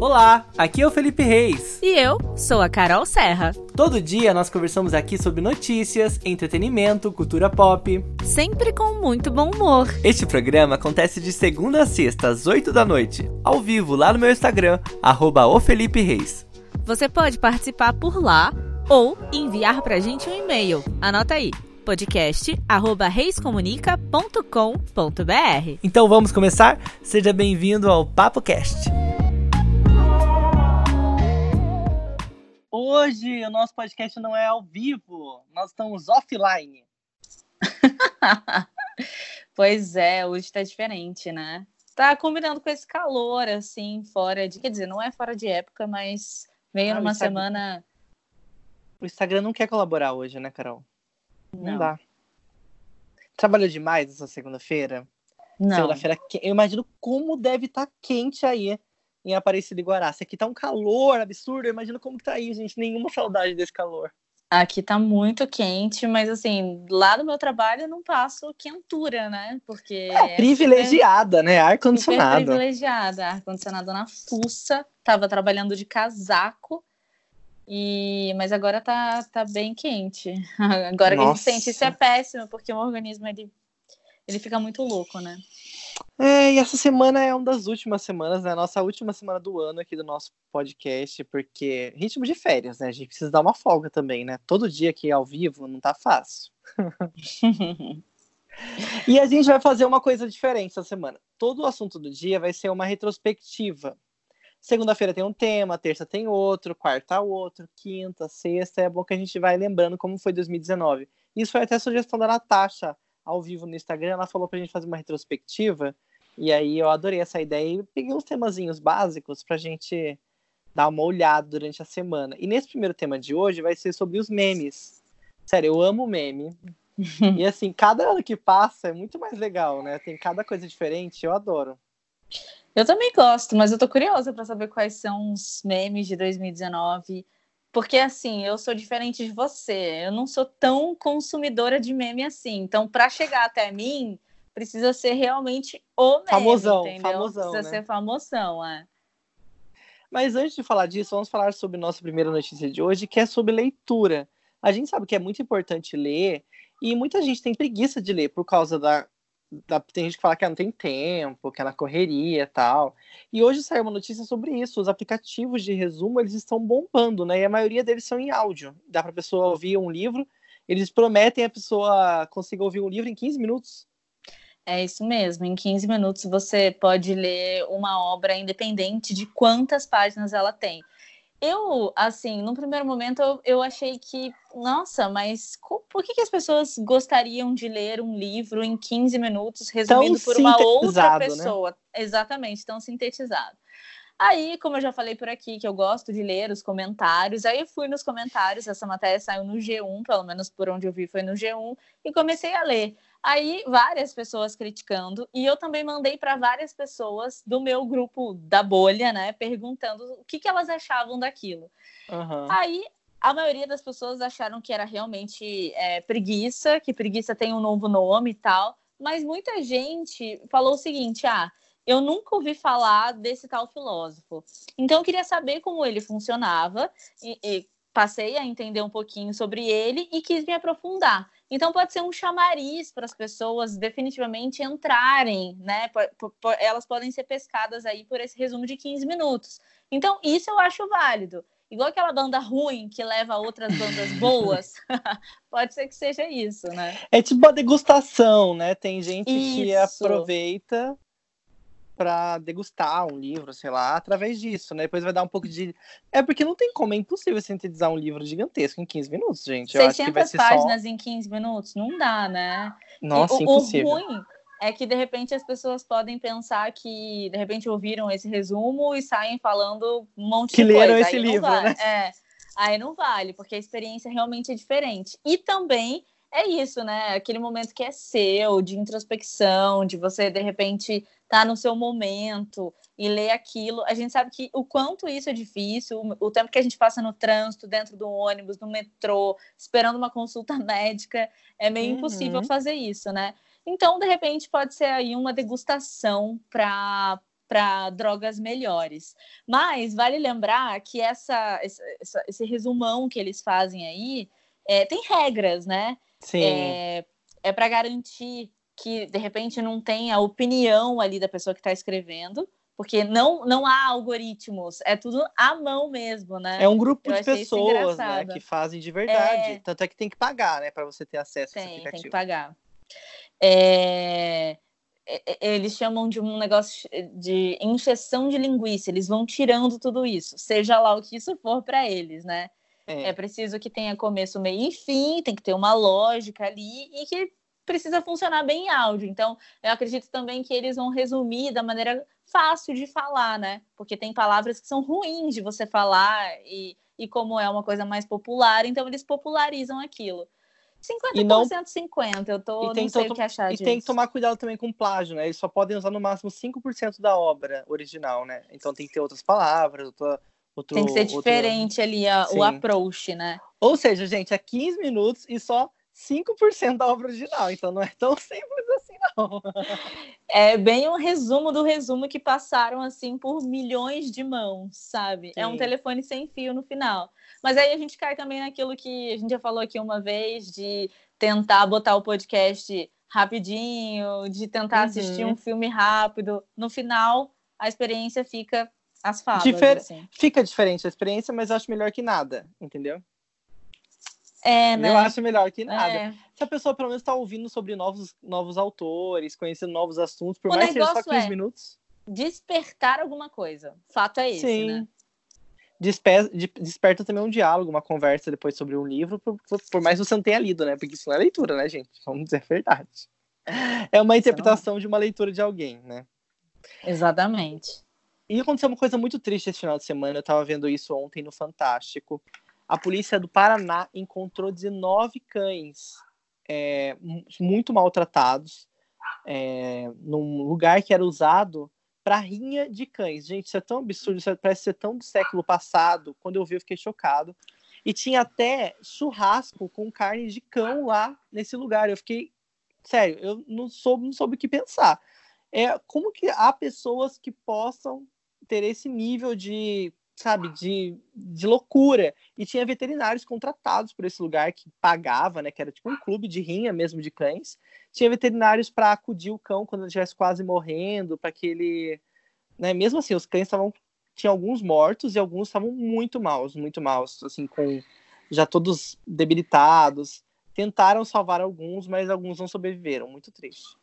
Olá, aqui é o Felipe Reis. E eu sou a Carol Serra. Todo dia nós conversamos aqui sobre notícias, entretenimento, cultura pop. Sempre com muito bom humor. Este programa acontece de segunda a sexta, às 8 da noite, ao vivo lá no meu Instagram, arroba Reis. Você pode participar por lá ou enviar pra gente um e-mail. Anota aí podcast@reiscomunica.com.br. Então vamos começar? Seja bem-vindo ao Papo Cast. Hoje o nosso podcast não é ao vivo, nós estamos offline. pois é, hoje está diferente, né? Tá combinando com esse calor, assim, fora de. Quer dizer, não é fora de época, mas veio ah, numa semana. O Instagram não quer colaborar hoje, né, Carol? Não, não dá. Trabalhou demais essa segunda-feira? Não. Segunda-feira, eu imagino como deve estar tá quente aí em Aparecida e Guará. Se aqui tá um calor absurdo, eu imagino como que tá aí, gente. Nenhuma saudade desse calor. Aqui tá muito quente, mas assim, lá do meu trabalho eu não passo quentura, né? Porque. É, é privilegiada, super, né? Ar-condicionado. Privilegiada, ar-condicionado na fuça. Tava trabalhando de casaco. E, mas agora tá, tá bem quente. Agora Nossa. que a gente sente, isso é péssimo, porque o organismo ele, ele fica muito louco, né? É, e essa semana é uma das últimas semanas, né? Nossa última semana do ano aqui do nosso podcast, porque ritmo de férias, né? A gente precisa dar uma folga também, né? Todo dia aqui ao vivo não tá fácil. e a gente vai fazer uma coisa diferente essa semana. Todo o assunto do dia vai ser uma retrospectiva. Segunda-feira tem um tema, terça tem outro, quarta outro, quinta, sexta. É bom que a gente vai lembrando como foi 2019. Isso foi até sugestão da Natasha ao vivo no Instagram. Ela falou pra gente fazer uma retrospectiva. E aí eu adorei essa ideia e peguei uns temazinhos básicos pra gente dar uma olhada durante a semana. E nesse primeiro tema de hoje vai ser sobre os memes. Sério, eu amo meme. e assim, cada ano que passa é muito mais legal, né? Tem cada coisa diferente, eu adoro. Eu também gosto, mas eu tô curiosa para saber quais são os memes de 2019. Porque, assim, eu sou diferente de você. Eu não sou tão consumidora de meme assim. Então, para chegar até mim, precisa ser realmente o meme, famosão, entendeu? Famosão, precisa né? ser famosão, é. Mas antes de falar disso, vamos falar sobre nossa primeira notícia de hoje, que é sobre leitura. A gente sabe que é muito importante ler, e muita gente tem preguiça de ler por causa da tem gente que fala que não tem tempo, que é correria e tal. E hoje saiu uma notícia sobre isso. Os aplicativos de resumo, eles estão bombando, né? E a maioria deles são em áudio. Dá para a pessoa ouvir um livro. Eles prometem a pessoa consiga ouvir um livro em 15 minutos. É isso mesmo. Em 15 minutos você pode ler uma obra independente de quantas páginas ela tem. Eu, assim, no primeiro momento eu, eu achei que, nossa, mas por que, que, as pessoas gostariam de ler um livro em 15 minutos resumido tão por uma outra né? pessoa? Né? Exatamente, tão sintetizado. Aí, como eu já falei por aqui, que eu gosto de ler os comentários, aí eu fui nos comentários, essa matéria saiu no G1, pelo menos por onde eu vi foi no G1, e comecei a ler. Aí, várias pessoas criticando, e eu também mandei para várias pessoas do meu grupo da bolha, né, perguntando o que, que elas achavam daquilo. Uhum. Aí, a maioria das pessoas acharam que era realmente é, preguiça, que preguiça tem um novo nome e tal, mas muita gente falou o seguinte: ah, eu nunca ouvi falar desse tal filósofo. Então, eu queria saber como ele funcionava, e, e passei a entender um pouquinho sobre ele e quis me aprofundar. Então pode ser um chamariz para as pessoas definitivamente entrarem, né? Elas podem ser pescadas aí por esse resumo de 15 minutos. Então isso eu acho válido. Igual aquela banda ruim que leva outras bandas boas, pode ser que seja isso, né? É tipo a degustação, né? Tem gente isso. que aproveita para degustar um livro, sei lá, através disso, né? Depois vai dar um pouco de. É porque não tem como, é impossível sintetizar um livro gigantesco em 15 minutos, gente. Eu 600 páginas só... em 15 minutos? Não dá, né? Nossa, e, impossível. O ruim é que de repente as pessoas podem pensar que de repente ouviram esse resumo e saem falando um monte que de coisa. Que leram esse livro, vale. né? É, aí não vale, porque a experiência realmente é diferente. E também é isso, né? Aquele momento que é seu, de introspecção, de você de repente tá no seu momento e ler aquilo. A gente sabe que o quanto isso é difícil, o tempo que a gente passa no trânsito, dentro do ônibus, no metrô, esperando uma consulta médica, é meio uhum. impossível fazer isso, né? Então, de repente, pode ser aí uma degustação para para drogas melhores. Mas vale lembrar que essa, essa, esse resumão que eles fazem aí é, tem regras, né? Sim. É, é para garantir que de repente não tem a opinião ali da pessoa que está escrevendo, porque não, não há algoritmos, é tudo à mão mesmo, né? É um grupo Eu de pessoas né, que fazem de verdade. É... Tanto é que tem que pagar, né, para você ter acesso tem, a esse aplicativo. Tem que pagar. É... Eles chamam de um negócio de injeção de linguiça, eles vão tirando tudo isso, seja lá o que isso for para eles, né? É. é preciso que tenha começo, meio e fim, tem que ter uma lógica ali e que precisa funcionar bem em áudio. Então, eu acredito também que eles vão resumir da maneira fácil de falar, né? Porque tem palavras que são ruins de você falar e, e como é uma coisa mais popular, então eles popularizam aquilo. 50% não... 50%, eu tô, e tem não sei o que achar E disso. tem que tomar cuidado também com plágio, né? Eles só podem usar no máximo 5% da obra original, né? Então tem que ter outras palavras, outra, outro... Tem que ser diferente outro... ali a, o approach, né? Ou seja, gente, é 15 minutos e só 5% da obra original, então não é tão simples assim, não. É bem um resumo do resumo que passaram assim por milhões de mãos, sabe? Sim. É um telefone sem fio no final. Mas aí a gente cai também naquilo que a gente já falou aqui uma vez, de tentar botar o podcast rapidinho, de tentar uhum. assistir um filme rápido. No final, a experiência fica as falas. Difer assim. Fica diferente a experiência, mas eu acho melhor que nada, entendeu? É, né? Eu acho melhor que nada. É. Se a pessoa pelo menos está ouvindo sobre novos, novos autores, conhecendo novos assuntos, por o mais que seja só 15 é minutos. Despertar alguma coisa. Fato é esse, Sim. né? Desper, desperta também um diálogo, uma conversa depois sobre um livro, por, por, mais que você não tenha lido, né? Porque isso não é leitura, né, gente? Vamos dizer a verdade. É uma interpretação de uma leitura de alguém, né? Exatamente. E aconteceu uma coisa muito triste esse final de semana. Eu tava vendo isso ontem no Fantástico a polícia do Paraná encontrou 19 cães é, muito maltratados é, num lugar que era usado para rinha de cães. Gente, isso é tão absurdo, isso parece ser tão do século passado. Quando eu vi, eu fiquei chocado. E tinha até churrasco com carne de cão lá nesse lugar. Eu fiquei. Sério, eu não soube, não soube o que pensar. É, como que há pessoas que possam ter esse nível de sabe, de, de loucura. E tinha veterinários contratados por esse lugar que pagava, né? Que era tipo um clube de rinha mesmo de cães. Tinha veterinários para acudir o cão quando ele estivesse quase morrendo, para que ele. Né, mesmo assim, os cães estavam. Tinha alguns mortos e alguns estavam muito maus, muito maus, assim, com já todos debilitados. Tentaram salvar alguns, mas alguns não sobreviveram. Muito triste.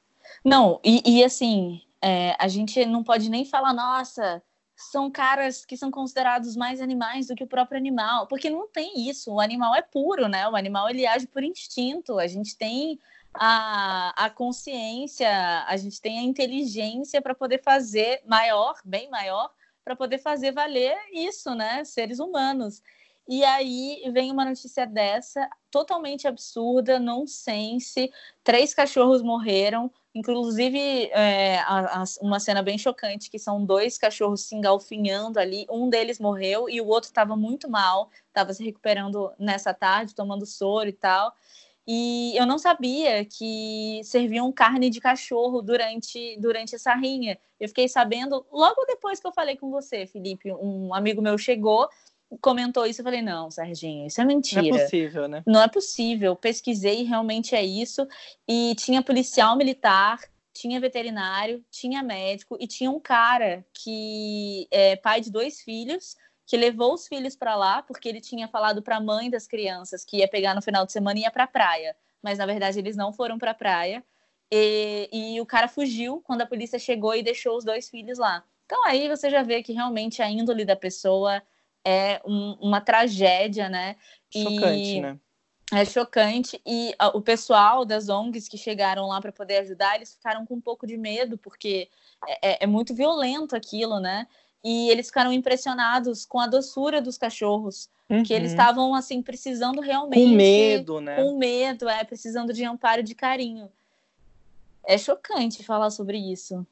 Não, e, e assim, é, a gente não pode nem falar, nossa, são caras que são considerados mais animais do que o próprio animal, porque não tem isso. O animal é puro, né? O animal ele age por instinto. A gente tem a, a consciência, a gente tem a inteligência para poder fazer maior, bem maior, para poder fazer valer isso, né? Seres humanos. E aí vem uma notícia dessa, totalmente absurda, nonsense. Três cachorros morreram, Inclusive, é, a, a, uma cena bem chocante, que são dois cachorros se engalfinhando ali. Um deles morreu e o outro estava muito mal, estava se recuperando nessa tarde, tomando soro e tal. E eu não sabia que serviam carne de cachorro durante, durante essa rinha. Eu fiquei sabendo logo depois que eu falei com você, Felipe. Um amigo meu chegou comentou isso, eu falei, não, Serginho, isso é mentira. Não é possível, né? Não é possível. Pesquisei, realmente é isso. E tinha policial militar, tinha veterinário, tinha médico e tinha um cara que é pai de dois filhos, que levou os filhos para lá, porque ele tinha falado para a mãe das crianças que ia pegar no final de semana e ia para a praia. Mas na verdade eles não foram para a praia. E, e o cara fugiu quando a polícia chegou e deixou os dois filhos lá. Então aí você já vê que realmente a índole da pessoa é um, uma tragédia, né? Chocante, e... né? É chocante. E a, o pessoal das ONGs que chegaram lá para poder ajudar, eles ficaram com um pouco de medo, porque é, é, é, muito violento aquilo, né? E eles ficaram impressionados com a doçura dos cachorros. Uhum. Que eles uhum. estavam, assim, precisando realmente. Com medo, né? Com medo, é, precisando de amparo de carinho. É chocante falar sobre isso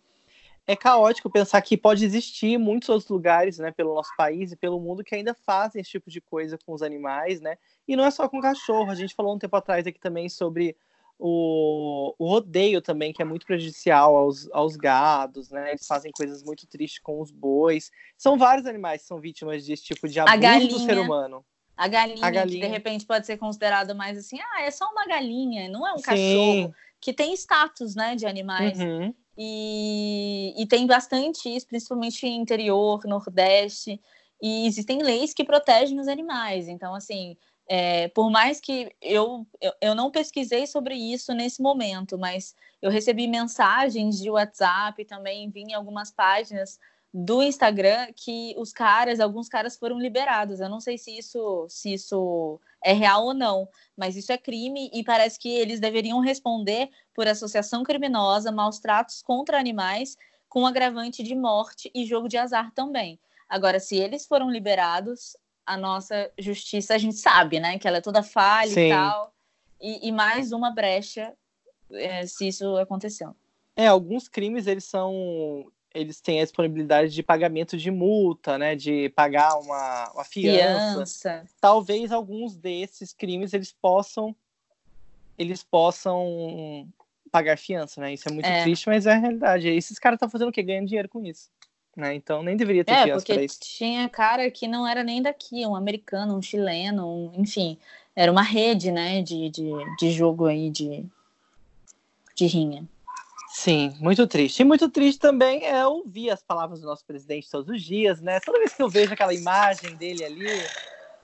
é caótico pensar que pode existir muitos outros lugares, né, pelo nosso país e pelo mundo que ainda fazem esse tipo de coisa com os animais, né? E não é só com cachorro. A gente falou um tempo atrás aqui também sobre o, o rodeio também, que é muito prejudicial aos, aos gados, né? Eles fazem coisas muito tristes com os bois. São vários animais que são vítimas desse tipo de abuso galinha. do ser humano. A galinha, A galinha. que de repente pode ser considerada mais assim, ah, é só uma galinha, não é um Sim. cachorro, que tem status, né, de animais. Uhum. E, e tem bastante isso, principalmente interior, nordeste, e existem leis que protegem os animais. Então, assim, é, por mais que eu, eu, eu não pesquisei sobre isso nesse momento, mas eu recebi mensagens de WhatsApp, também vi em algumas páginas do Instagram que os caras, alguns caras foram liberados. Eu não sei se isso, se isso é real ou não, mas isso é crime e parece que eles deveriam responder por associação criminosa, maus tratos contra animais, com agravante de morte e jogo de azar também. Agora, se eles foram liberados, a nossa justiça, a gente sabe, né, que ela é toda falha Sim. e tal, e, e mais uma brecha é, se isso aconteceu. É, alguns crimes eles são. Eles têm a disponibilidade de pagamento de multa, né? De pagar uma, uma fiança. Fiança. Talvez alguns desses crimes eles possam. Eles possam pagar fiança, né? Isso é muito É. triste, mas é a realidade. E Esses caras estão fazendo o quê? Ganhando dinheiro com isso. Né? Então nem deveria ter É, fiança porque tinha cara que não era nem daqui, um americano, um chileno, um- enfim. Era uma rede, né, de, de, de jogo aí, de, de rinha. Sim, muito triste. E muito triste também é ouvir as palavras do nosso presidente todos os dias, né? Toda vez que eu vejo aquela imagem dele ali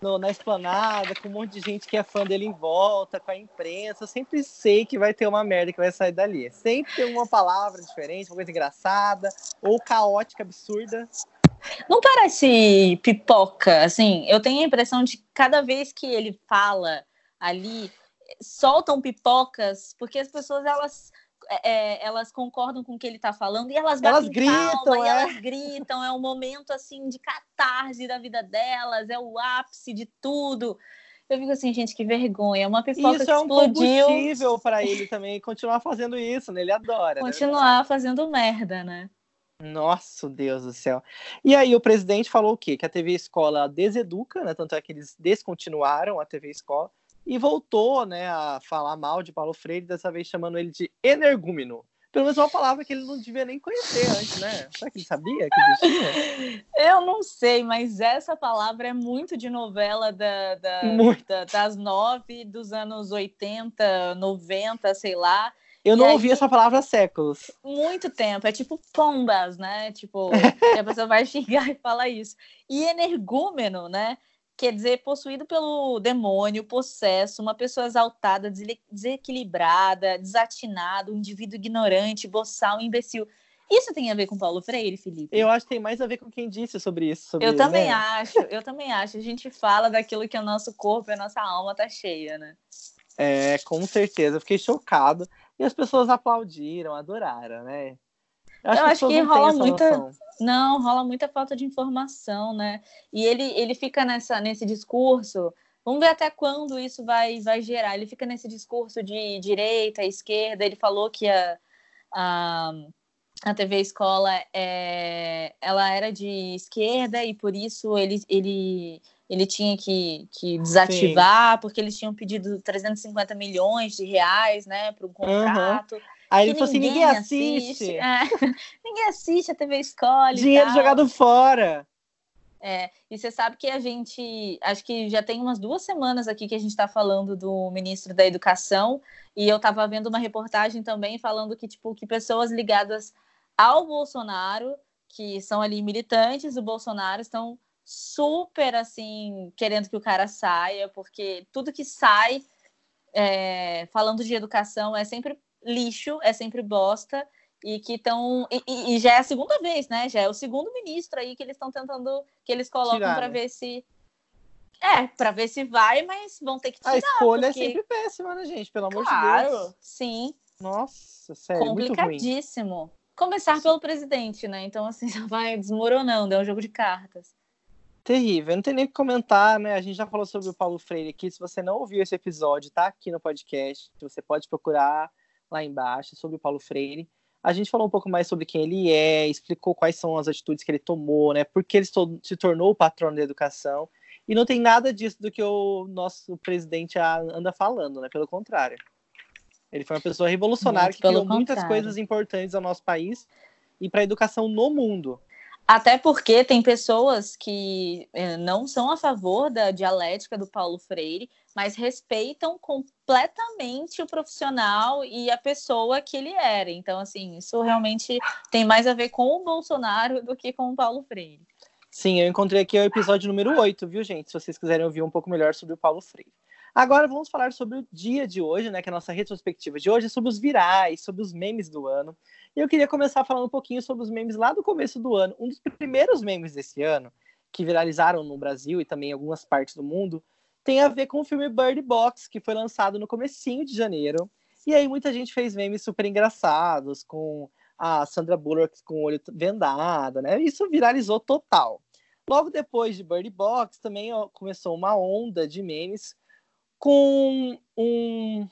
no- na esplanada, com um monte de gente que é fã dele em volta, com a imprensa, eu sempre sei que vai ter uma merda que vai sair dali. Sempre tem uma palavra diferente, uma coisa engraçada, ou caótica, absurda. Não parece pipoca, assim, eu tenho a impressão de que cada vez que ele fala ali, soltam pipocas, porque as pessoas, elas... é, elas concordam com o que ele está falando e elas Elas gritam, palma, e é. elas gritam, é um momento assim de catarse da vida delas, é o ápice de tudo. Eu fico assim, gente, que vergonha. Uma pipoca isso que é um explodiu. combustível para ele também continuar fazendo isso, né? Ele adora. né? continuar fazendo merda, né? Nossa, Deus do céu. E aí o presidente falou o quê? Que a TV Escola deseduca, né? Tanto é que eles descontinuaram a TV Escola e voltou, né, a falar mal de Paulo Freire, dessa vez chamando ele de energúmeno. Pelo menos uma palavra que ele não devia nem conhecer antes, né? Será que ele sabia que existia? Eu não sei, mas essa palavra é muito de novela da, da- da- das nove, dos anos 80, 90, sei lá. Eu não aí- ouvi essa palavra há séculos. Muito tempo. É tipo pombas, né? Tipo, a pessoa vai xingar e fala isso. E energúmeno, né? Quer dizer, possuído pelo demônio, possesso, uma pessoa exaltada, desequilibrada, desatinado, um indivíduo ignorante, boçal, imbecil. Isso tem a ver com Paulo Freire, Felipe? Eu acho que tem mais a ver com quem disse sobre isso. Sobre, Eu também né? acho, eu também acho. A gente fala daquilo que o nosso corpo e a nossa alma tá cheia, né? É, com certeza. Eu fiquei chocado. E as pessoas aplaudiram, adoraram, né? Eu acho pessoas que não têm rola muita- noção. Não, rola muita falta de informação, né? E ele, ele fica nessa, nesse discurso. Vamos ver até quando isso vai, vai gerar. Ele fica nesse discurso de direita, esquerda. Ele falou que a, a, a TV Escola é, ela era de esquerda e por isso ele, ele, ele tinha que, que desativar, porque eles tinham pedido 350 milhões de reais né, para um contrato. Aí ele falou assim: ninguém assiste. É, ninguém assiste a TV Escola. e Dinheiro jogado fora. É, e você sabe que a gente, acho que já tem umas duas semanas aqui que a gente está falando do ministro da Educação, e eu estava vendo uma reportagem também falando que, tipo, que pessoas ligadas ao Bolsonaro, que são ali militantes do Bolsonaro, estão super, assim, querendo que o cara saia, porque tudo que sai é, falando de educação é sempre lixo, é sempre bosta, e que estão. E, e- já é a segunda vez, né? Já é o segundo ministro aí que eles estão tentando, que eles colocam para né? ver se. É, para ver se vai, mas vão ter que tirar. A escolha porque- é sempre péssima, né, gente? Pelo amor de Claro, Deus. sim, Nossa, sério, muito ruim. complicadíssimo. Começar pelo presidente, né? Então, assim, já vai desmoronando, é um jogo de cartas. Terrível, não tem nem o que comentar, né? A gente já falou sobre o Paulo Freire aqui. Se você não ouviu esse episódio, tá aqui no podcast. Você pode procurar lá embaixo sobre o Paulo Freire. A gente falou um pouco mais sobre quem ele é, explicou quais são as atitudes que ele tomou, né? Por que ele se to- se tornou o patrono da educação. E não tem nada disso do que o nosso presidente anda falando, né? Pelo contrário. Ele foi uma pessoa revolucionária Muito que criou muitas coisas importantes ao nosso país e para a educação no mundo. Até porque tem pessoas que eh, não são a favor da dialética do Paulo Freire, mas respeitam completamente o profissional e a pessoa que ele era. Então, assim, isso realmente tem mais a ver com o Bolsonaro do que com o Paulo Freire. Sim, eu encontrei aqui o episódio número 8, viu, gente? Se vocês quiserem ouvir um pouco melhor sobre o Paulo Freire. Agora vamos falar sobre o dia de hoje, né? Que é a nossa retrospectiva de hoje, sobre os virais, sobre os memes do ano. E eu queria começar falando um pouquinho sobre os memes lá do começo do ano. Um dos primeiros memes desse ano, que viralizaram no Brasil e também em algumas partes do mundo, tem a ver com o filme Bird Box, que foi lançado no comecinho de janeiro. E aí muita gente fez memes super engraçados, com a Sandra Bullock com o olho vendado, né? Isso viralizou total. Logo depois de Bird Box, também começou uma onda de memes com um,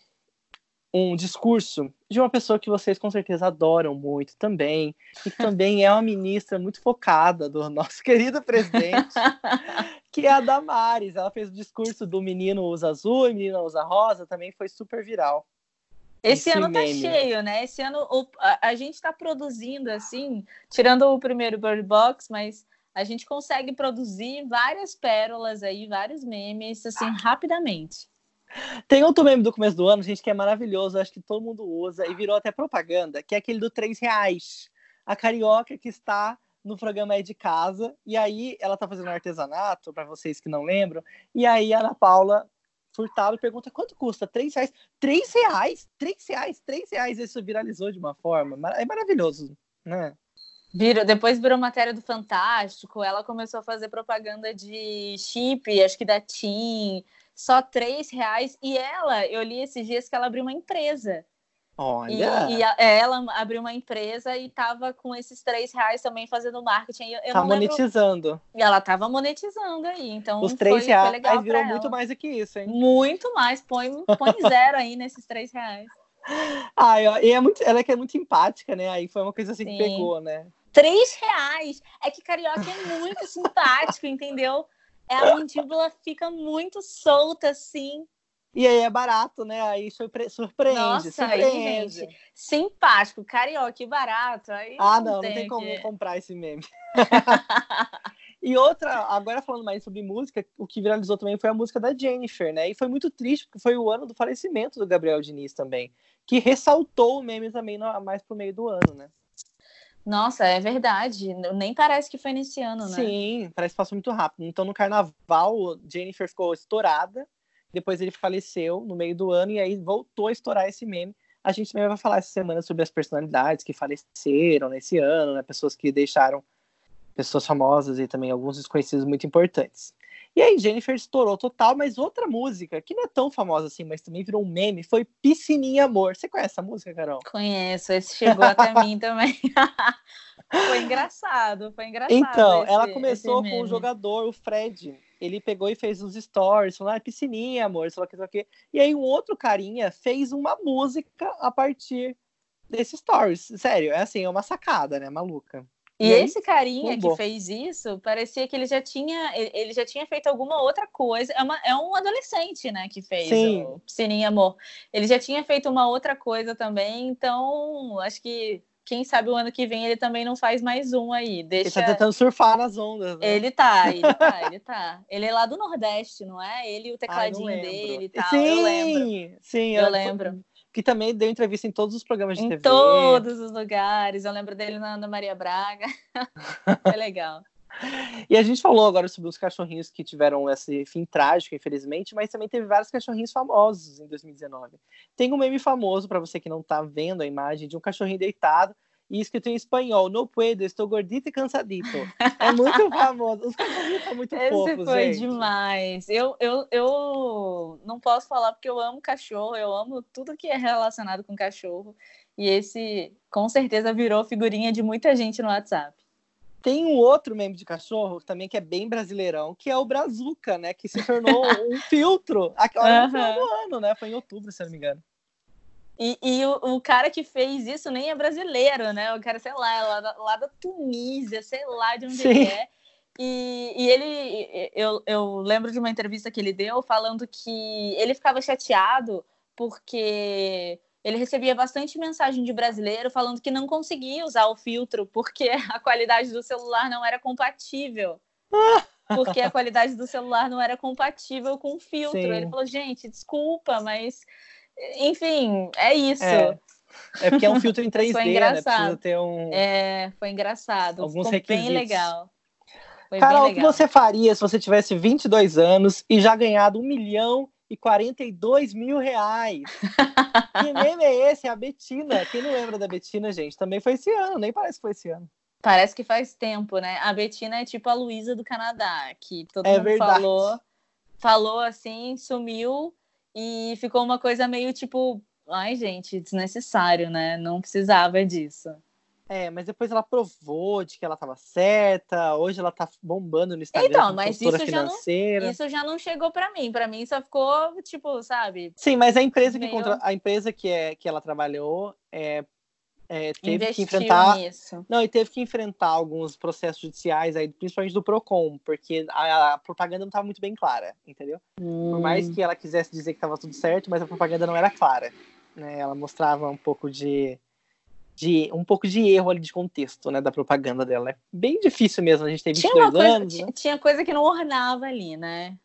um discurso de uma pessoa que vocês com certeza adoram muito também, e que também é uma ministra muito focada do nosso querido presidente, que é a Damares. Ela fez o discurso do menino usa azul e menina usa rosa, também foi super viral. Esse, Esse ano tá meme. tá cheio, né? Esse ano o, a, a, gente tá produzindo assim, tirando o primeiro Bird Box, mas a gente consegue produzir várias pérolas aí, vários memes, assim, rapidamente. Tem outro meme do começo do ano, gente, que é maravilhoso, acho que todo mundo usa e virou até propaganda, que é aquele do três reais. A carioca que está no programa aí de casa, e aí ela tá fazendo artesanato, para vocês que não lembram, e aí a Ana Paula Furtado pergunta quanto custa? Três reais? Três reais? Três reais? Três reais? Isso viralizou de uma forma. É maravilhoso, né? Virou, depois virou matéria do Fantástico, ela começou a fazer propaganda de chip, acho que da TIM, só três reais. E ela, eu li esses dias que ela abriu uma empresa. Olha! E, e a, é, ela abriu uma empresa e estava com esses três reais também fazendo marketing. Eu, tá monetizando. E ela estava monetizando aí. Então os três foi, reais foi virou muito mais do que isso, hein? Muito mais. Põe, põe zero aí nesses três reais. Ah, e é muito, ela é que é muito empática, né? Aí foi uma coisa assim Sim. que pegou, né? Três reais. É que carioca é muito simpático, entendeu? É a mandíbula fica muito solta, assim. E aí é barato, né? Aí surpre surpreende. Nossa, surpreende. Aí, gente, simpático, carioca barato. Aí ah, não, não tem, tem como que... comprar esse meme. e outra, agora falando mais sobre música, o que viralizou também foi a música da Jennifer, né? E foi muito triste, porque foi o ano do falecimento do Gabriel Diniz também, que ressaltou o meme também mais pro meio do ano, né? Nossa, é verdade. Nem parece que foi nesse ano, né? Sim, parece que passou muito rápido. Então, no carnaval, Jennifer ficou estourada. Depois ele faleceu no meio do ano e aí voltou a estourar esse meme. A gente também vai falar essa semana sobre as personalidades que faleceram nesse ano, né? Pessoas que deixaram pessoas famosas e também alguns desconhecidos muito importantes. E aí, Jennifer estourou total, mas outra música, que não é tão famosa assim, mas também virou um meme, foi Piscininha Amor. Você conhece essa música, Carol? Conheço, esse chegou até mim também. foi engraçado, foi engraçado. Então, esse, ela começou com o jogador, o Fred. Ele pegou e fez uns stories, falou, ah, piscininha, amor, sei lá que, sei lá o que. E aí um outro carinha fez uma música a partir desses stories. Sério, é assim, é uma sacada, né, maluca. E, e esse carinha que fez isso, parecia que ele já tinha, ele já tinha feito alguma outra coisa. É, uma, é um adolescente, né, que fez Sim. o Sininho Amor. Ele já tinha feito uma outra coisa também, então acho que quem sabe o ano que vem ele também não faz mais um aí. Deixa... Ele tá tentando surfar nas ondas. Né? Ele tá, ele tá, ele tá. Ele é lá do Nordeste, não é? Ele e o tecladinho Ai, dele e tal. Sim, eu lembro. Sim, eu, eu lembro que também deu entrevista em todos os programas de em TV. Em todos os lugares. Eu lembro dele na Ana Maria Braga. Foi legal. E a gente falou agora sobre os cachorrinhos que tiveram esse fim trágico, infelizmente, mas também teve vários cachorrinhos famosos em 2019. Tem um meme famoso, para você que não tá vendo a imagem, de um cachorrinho deitado e escrito em espanhol, no puedo, estou gordito e cansadito. É muito famoso. Os cachorrinhos são muito Esse fofos, foi gente. demais. Eu, eu, eu não posso falar porque eu amo cachorro, eu amo tudo que é relacionado com cachorro. E esse, com certeza, virou figurinha de muita gente no WhatsApp. Tem um outro meme de cachorro também que é bem brasileirão, que é o Brazuca, né? Que se tornou um filtro agora uhum. no final do ano, né? Foi em outubro, se não me engano. E, e o, o, cara que fez isso nem é brasileiro, né? O cara, sei lá, é lá da, lá da Tunísia, sei lá de onde Sim. ele é. E, e ele, eu, eu lembro de uma entrevista que ele deu falando que ele ficava chateado porque ele recebia bastante mensagem de brasileiro falando que não conseguia usar o filtro porque a qualidade do celular não era compatível. Porque a qualidade do celular não era compatível com o filtro. Sim. Ele falou, gente, desculpa, mas enfim, é isso. É. É porque é um filtro em 3D, né? engraçado. Precisa ter um. É, foi engraçado. Alguns Ficou bem requisitos. legal. Foi Carol, bem o que você faria se você tivesse 22 anos e já ganhado 1 milhão e 42 mil reais? que meme é esse? É a Betina. Quem não lembra da Betina, gente? Também foi esse ano, nem parece que foi esse ano. Parece que faz tempo, né? A Betina é tipo a Luísa do Canadá, que todo É mundo verdade. falou, falou assim, sumiu e ficou uma coisa meio tipo, ai gente, desnecessário, né? Não precisava disso. É, mas depois ela provou de que ela estava certa. Hoje ela tá bombando no Instagram Então, mas isso já não-. Isso já não chegou pra mim, Pra mim só ficou tipo, sabe, Sim, mas a empresa que Meio- contra... a empresa que é que ela trabalhou é, é, teve investiu que enfrentar nisso. Não, e teve que enfrentar alguns processos judiciais aí, principalmente do Procon, porque a, a propaganda não estava muito bem clara, entendeu? Por mais Hum. que ela quisesse dizer que estava tudo certo, mas a propaganda não era clara, né? Ela mostrava um pouco de, de um pouco de erro ali de contexto, né, da propaganda dela. É bem difícil mesmo, a gente tem Tinha 22 uma coisa, anos, ti- né? tinha coisa que não ornava ali, né?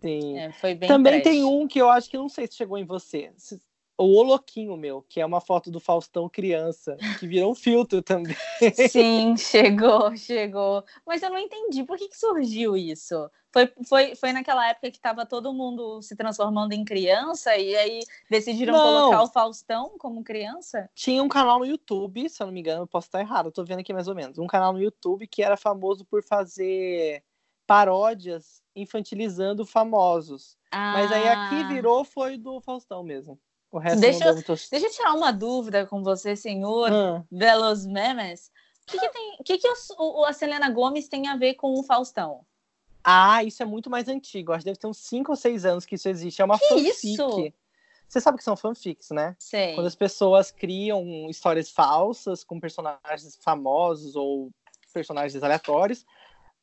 Sim. É, foi bem Também trash. tem um que eu acho que não sei se chegou em você. Se- O Oloquinho meu, que é uma foto do Faustão criança, que virou um filtro também. Sim, chegou, chegou. Mas eu não entendi por que, que surgiu isso. Foi, foi, foi naquela época que estava todo mundo se transformando em criança e aí decidiram Não. colocar o Faustão como criança? Tinha um canal no YouTube, se eu não me engano, eu posso estar errado, eu tô vendo aqui mais ou menos. Um canal no YouTube que era famoso por fazer paródias infantilizando famosos. Mas aí aqui Ah. virou foi do Faustão mesmo. O resto Deixa eu- muito... Deixa eu tirar uma dúvida com você, senhor Velos Memes. O que, que, tem, o que, que os- o- a Selena Gomes tem a ver com o Faustão? Ah, isso é muito mais antigo. Acho que deve ter uns 5 ou 6 anos que isso existe. É uma Que fanfic. isso? Você sabe o que são fanfics, né? Sei. Quando as pessoas criam histórias falsas com personagens famosos ou personagens aleatórios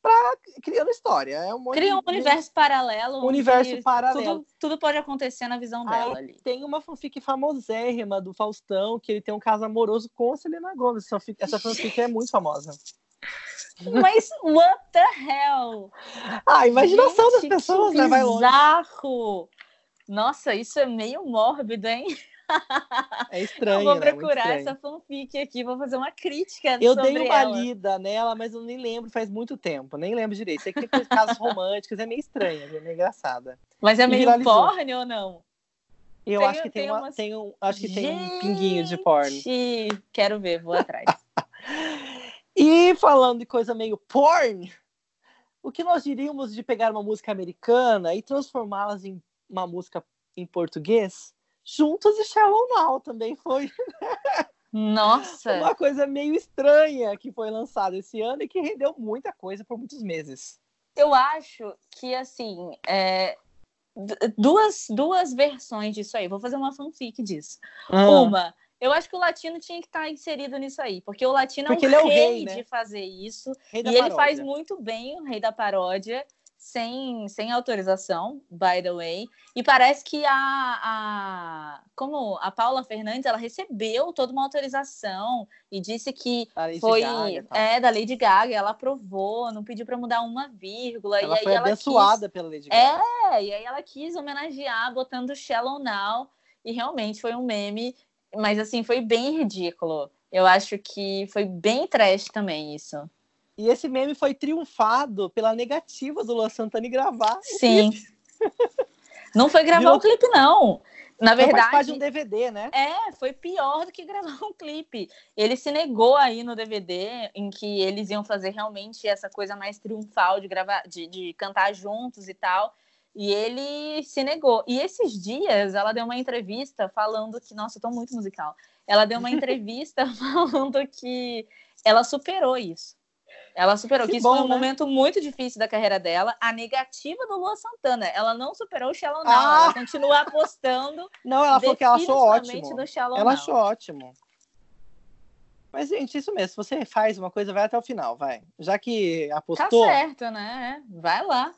pra criando história. É um Cria um de- universo paralelo. Um universo paralelo. Tudo, tudo pode acontecer na visão Aí dela ali. Tem uma fanfic famosérrima do Faustão, que ele tem um caso amoroso com a Selena Gomez. Essa fanfic, essa fanfic é muito famosa. Mas what the hell? Ah, a imaginação das Gente, pessoas, que né? Vai longe. bizarro! Nossa, isso é meio mórbido, hein? É estranho, eu vou né? Procurar estranho. essa fanfic aqui, vou fazer uma crítica Eu sobre dei uma ela. lida nela, mas eu nem lembro, faz muito tempo. Nem lembro direito. Sei que tem casos românticos, é meio estranha, é meio engraçada. Mas é meio viralizou. porn ou não? Eu Tem- acho que tem, tem uma, umas- tem um, acho que tem um pinguinho de porn. Gente, Quero ver, vou atrás. E falando de coisa meio porn, o que nós diríamos de pegar uma música americana e transformá-las em uma música em português? Juntos e Shallow Now também foi Nossa, uma coisa meio estranha que foi lançada esse ano e que rendeu muita coisa por muitos meses. eu acho que assim, é, duas, duas versões disso aí. Vou fazer uma fanfic disso. Ah. Uma, eu acho que o latino tinha que estar inserido nisso aí, porque o latino Porque é um é o rei, rei, né? de fazer isso. E ele paródia. faz muito bem o rei da paródia, sem, sem autorização, by the way. E parece que a, a. Como a Paula Fernandes, ela recebeu toda uma autorização e disse que foi Gaga é da Lady Gaga, ela aprovou, não pediu para mudar uma vírgula. Ela e aí foi ela abençoada pela Lady Gaga. quis, é, e aí ela quis homenagear botando Shallow Now e realmente foi um meme, mas assim foi bem ridículo. Eu acho que foi bem trash também isso. E esse meme foi triunfado pela negativa do Luan Santana em gravar. Sim. Não foi gravar Virou- o clipe não. Na Foi verdade, de um DVD, né? É, foi pior do que gravar um clipe. Ele se negou aí no DVD, em que eles iam fazer realmente essa coisa mais triunfal de gravar, de, de cantar juntos e tal. E ele se negou. E esses dias ela deu uma entrevista falando que, nossa, eu tô muito musical. Ela deu uma entrevista falando que ela superou isso. Ela superou, Que que, isso bom, foi um né? momento muito difícil da carreira dela. A negativa do Lua Santana. Ela não superou o Shallow Now. Ah! Ela continua apostando Não, ela falou que ela achou ótimo. Ela Now. achou ótimo. Mas, gente, isso mesmo. Se você faz uma coisa, vai até o final, vai. Já que Tá apostou, certo, né? Vai lá.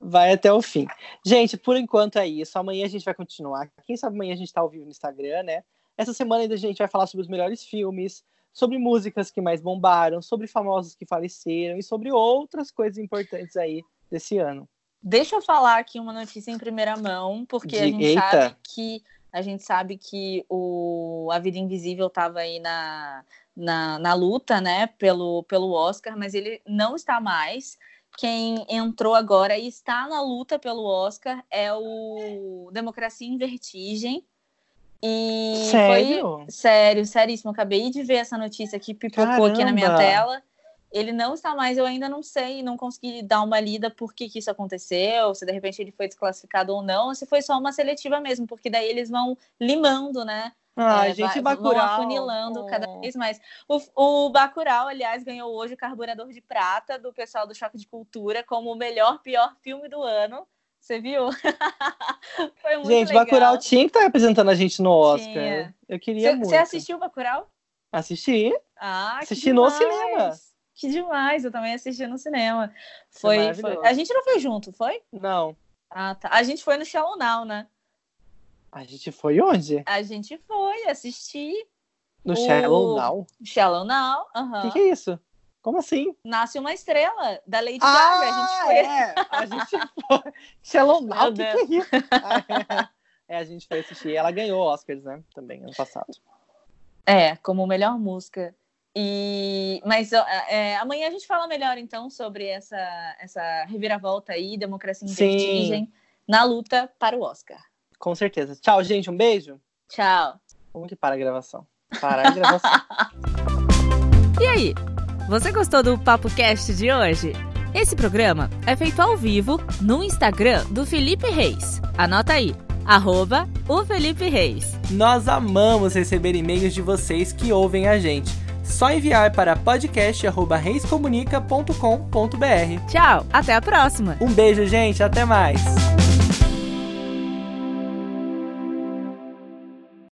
Vai até o fim. Gente, por enquanto é isso. Amanhã a gente vai continuar. Quem sabe amanhã a gente tá ao vivo no Instagram, né? Essa semana ainda a gente vai falar sobre os melhores filmes, sobre músicas que mais bombaram, sobre famosos que faleceram e sobre outras coisas importantes aí desse ano. Deixa eu falar aqui uma notícia em primeira mão, porque De... a gente Eita. sabe que a gente sabe que o A Vida Invisível estava aí na, na, na luta, né, pelo, pelo Oscar, mas ele não está mais. Quem entrou agora e está na luta pelo Oscar é o Democracia em Vertigem. E Sério? foi sério, seríssimo. Acabei de ver essa notícia que pipocou aqui na minha Caramba! tela. Ele não está mais, eu ainda não sei, não consegui dar uma lida por que, que isso aconteceu, se de repente ele foi desclassificado ou não, ou se foi só uma seletiva mesmo, porque daí eles vão limando, né? Ai, É, gente, vai- Bacurau. Vão afunilando cada vez mais. O, o Bacurau, aliás, ganhou hoje o carburador de prata do pessoal do Choque de Cultura como o melhor, pior filme do ano. Você viu? Foi muito Gente, legal. Bacurau tinha que estar representando a gente no Oscar. Tinha. Eu queria Você muito. você assistiu o Bacurau? Assisti. Ah, Assisti no cinema. Que demais, eu também assisti no cinema. Foi, foi... maravilhoso. A gente não foi junto, foi? Não. Ah, tá. A gente foi no Shallow Now, né? A gente foi onde? A gente foi assistir No O- Shallow Now? Shallow Now. O aham. que, que é isso? Como assim? Nasce uma estrela da Lady Gaga. A gente foi. é. A gente foi. Shallow Now, Meu o que, que é isso? Ah, é. É, a gente foi assistir. Ela ganhou Oscars, né? Também, ano passado. É, como melhor música. E mas é, amanhã a gente fala melhor então sobre essa essa reviravolta aí, democracia em Sim. vertigem na luta para o Oscar. Com certeza. Tchau, gente. Um beijo. Tchau. Vamos que para a gravação. Parar a gravação. E aí, você gostou do Papo Cast de hoje? Esse programa é feito ao vivo no Instagram do Felipe Reis. Anota aí, arroba o Felipe Reis. Nós amamos receber e-mails de vocês que ouvem a gente. Só enviar para podcast@reiscomunica.com.br. Tchau, até a próxima! Um beijo, gente, até mais.